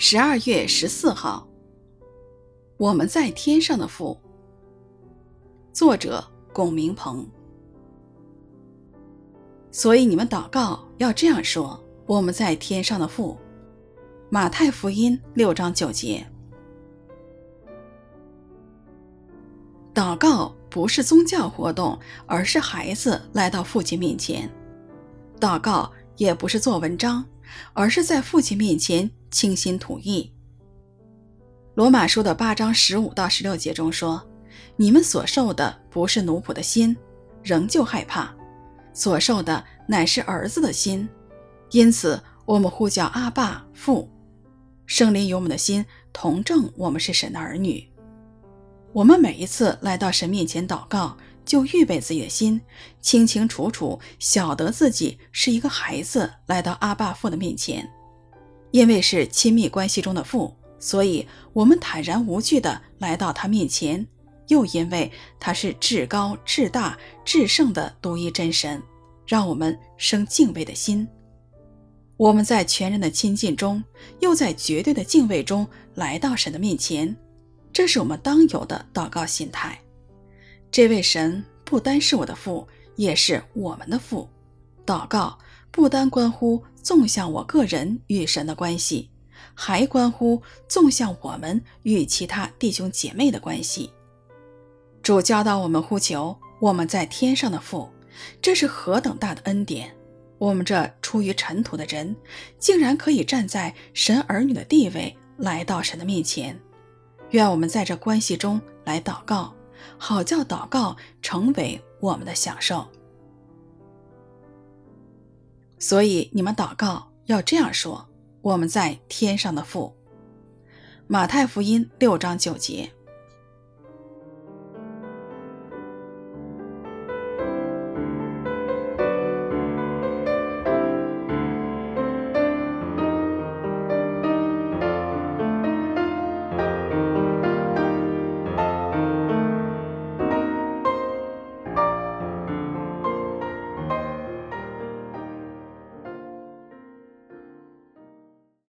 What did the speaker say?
十二月十四号，我们在天上的父。作者龚明鹏。所以你们祷告要这样说：我们在天上的父。马太福音六章九节。祷告不是宗教活动，而是孩子来到父亲面前。祷告也不是做文章，而是在父亲面前倾心吐意。罗马书的八章十五到十六节中说：“你们所受的不是奴仆的心，仍旧害怕；所受的乃是儿子的心，因此我们呼叫阿爸父。圣灵与我们的心同证，我们是神的儿女。我们每一次来到神面前祷告，就预备自己的心，清清楚楚晓得自己是一个孩子来到阿爸父的面前，因为是亲密关系中的父。”所以，我们坦然无惧地来到他面前，又因为他是至高、至大、至圣的独一真神，让我们生敬畏的心。我们在全然的亲近中，又在绝对的敬畏中来到神的面前，这是我们当有的祷告心态。这位神不单是我的父，也是我们的父。祷告不单关乎纵向我个人与神的关系。还关乎纵向我们与其他弟兄姐妹的关系。主教导我们呼求我们在天上的父，这是何等大的恩典！我们这出于尘土的人，竟然可以站在神儿女的地位，来到神的面前。愿我们在这关系中来祷告，好叫祷告成为我们的享受。所以你们祷告要这样说。我们在天上的父，马太福音六章九节。